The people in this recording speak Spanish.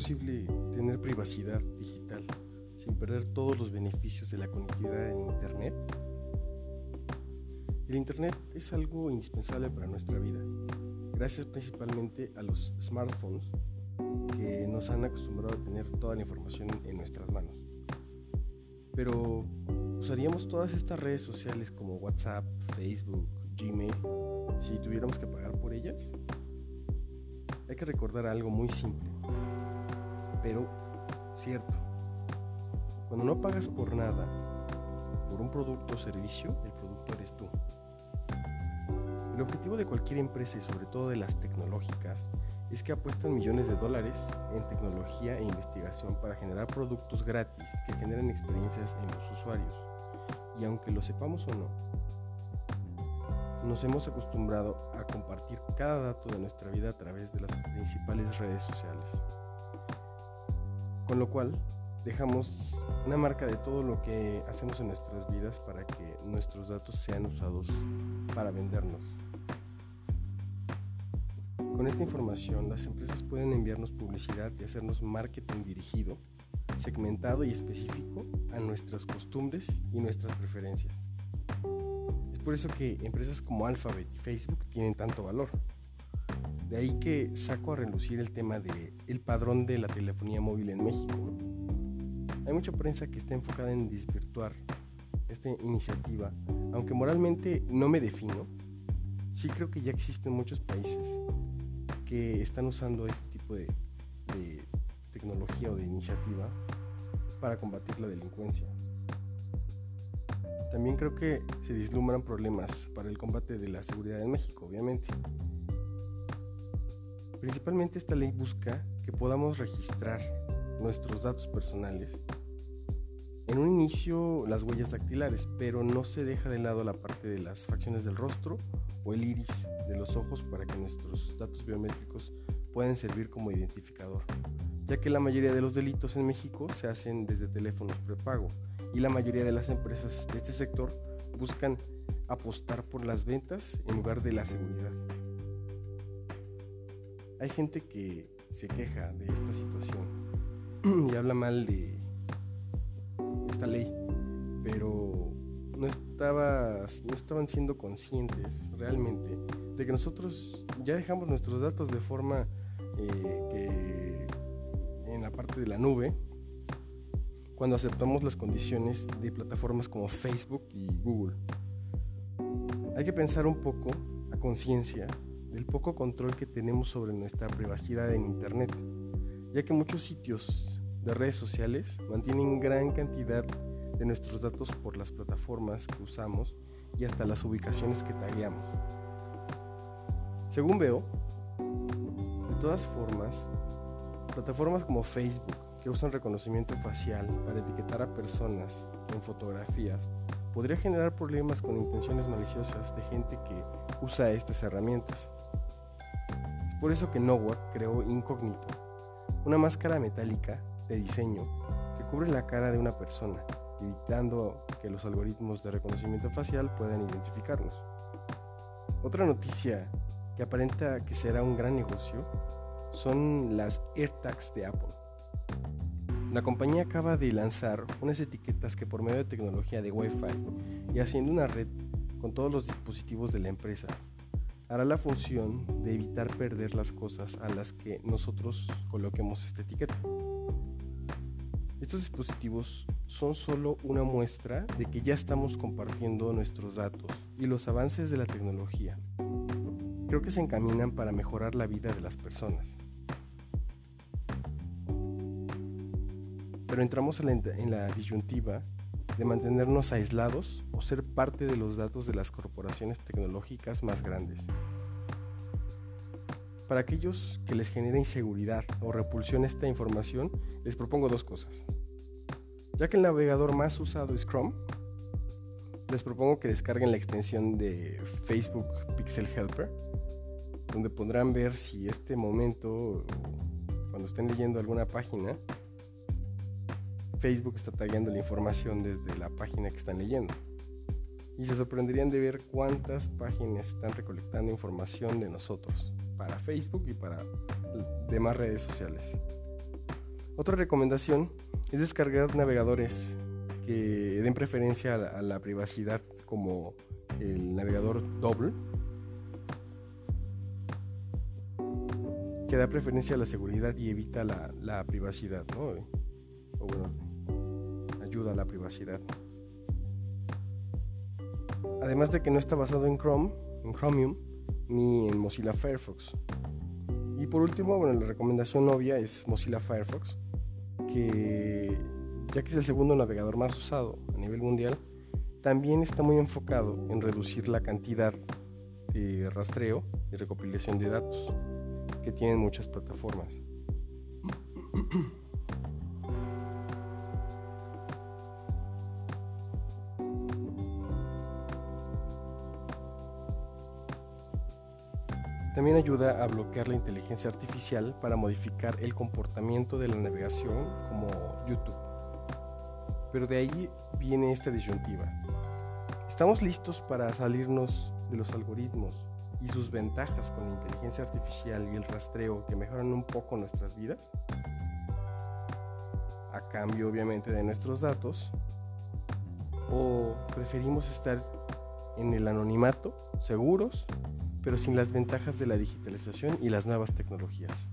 posible tener privacidad digital sin perder todos los beneficios de la conectividad en Internet? El Internet es algo indispensable para nuestra vida, gracias principalmente a los smartphones que nos han acostumbrado a tener toda la información en nuestras manos. Pero, ¿usaríamos todas estas redes sociales como WhatsApp, Facebook, Gmail si tuviéramos que pagar por ellas? Hay que recordar algo muy simple, pero cierto. Cuando no pagas por nada, por un producto o servicio, el producto eres tú. El objetivo de cualquier empresa y sobre todo de las tecnológicas es que apuestan millones de dólares en tecnología e investigación para generar productos gratis que generen experiencias en los usuarios. Y aunque lo sepamos o no, nos hemos acostumbrado a compartir cada dato de nuestra vida a través de las principales redes sociales. Con lo cual, dejamos una marca de todo lo que hacemos en nuestras vidas para que nuestros datos sean usados para vendernos. Con esta información, las empresas pueden enviarnos publicidad y hacernos marketing dirigido, segmentado y específico a nuestras costumbres y nuestras preferencias. Es por eso que empresas como Alphabet y Facebook tienen tanto valor. De ahí que saco a relucir el tema de el padrón de la telefonía móvil en México, hay mucha prensa que está enfocada en desvirtuar esta iniciativa, aunque moralmente no me defino, sí creo que ya existen muchos países que están usando este tipo de, tecnología o de iniciativa para combatir la delincuencia. También creo que se vislumbran problemas para el combate de la seguridad en México, obviamente. Principalmente esta ley busca que podamos registrar nuestros datos personales en un inicio las huellas dactilares, pero no se deja de lado la parte de las facciones del rostro o el iris de los ojos para que nuestros datos biométricos puedan servir como identificador, ya que la mayoría de los delitos en México se hacen desde teléfonos prepago y la mayoría de las empresas de este sector buscan apostar por las ventas en lugar de la seguridad. Hay gente que se queja de esta situación y habla mal de ley, pero no estaban siendo conscientes realmente de que nosotros ya dejamos nuestros datos de forma eh, que en la parte de la nube cuando aceptamos las condiciones de plataformas como Facebook y Google. Hay que pensar un poco a conciencia del poco control que tenemos sobre nuestra privacidad en Internet, ya que muchos sitios de redes sociales mantienen gran cantidad de nuestros datos por las plataformas que usamos y hasta las ubicaciones que tagueamos. Según veo, de todas formas, plataformas como Facebook, que usan reconocimiento facial para etiquetar a personas en fotografías, podría generar problemas con intenciones maliciosas de gente que usa estas herramientas. Por eso que Nowak creó Incognito, una máscara metálica de diseño que cubre la cara de una persona, evitando que los algoritmos de reconocimiento facial puedan identificarnos. Otra noticia que aparenta que será un gran negocio son las AirTags de Apple. La compañía acaba de lanzar unas etiquetas que por medio de tecnología de Wi-Fi y haciendo una red con todos los dispositivos de la empresa, hará la función de evitar perder las cosas a las que nosotros coloquemos esta etiqueta. Estos dispositivos son solo una muestra de que ya estamos compartiendo nuestros datos y los avances de la tecnología. Creo que se encaminan para mejorar la vida de las personas. Pero entramos en la, disyuntiva de mantenernos aislados o ser parte de los datos de las corporaciones tecnológicas más grandes. Para aquellos que les genera inseguridad o repulsión esta información, les propongo dos cosas. Ya que el navegador más usado es Chrome, les propongo que descarguen la extensión de Facebook Pixel Helper, donde podrán ver si este momento, cuando estén leyendo alguna página, Facebook está tagueando la información desde la página que están leyendo. Y se sorprenderían de ver cuántas páginas están recolectando información de nosotros para Facebook y para demás redes sociales. Otra recomendación es descargar navegadores que den preferencia a la, privacidad como el navegador Double, que da preferencia a la seguridad y evita la, privacidad, ¿no? Ayuda a la privacidad. Además de que no está basado en Chrome, en Chromium, ni en Mozilla Firefox. Y por último, bueno, la recomendación obvia es Mozilla Firefox, que ya que es el segundo navegador más usado a nivel mundial, también está muy enfocado en reducir la cantidad de rastreo y recopilación de datos que tienen muchas plataformas. También ayuda a bloquear la inteligencia artificial para modificar el comportamiento de la navegación como YouTube. Pero de ahí viene esta disyuntiva. ¿Estamos listos para salirnos de los algoritmos y sus ventajas con la inteligencia artificial y el rastreo que mejoran un poco nuestras vidas? A cambio obviamente de nuestros datos. ¿O preferimos estar en el anonimato, seguros pero sin las ventajas de la digitalización y las nuevas tecnologías.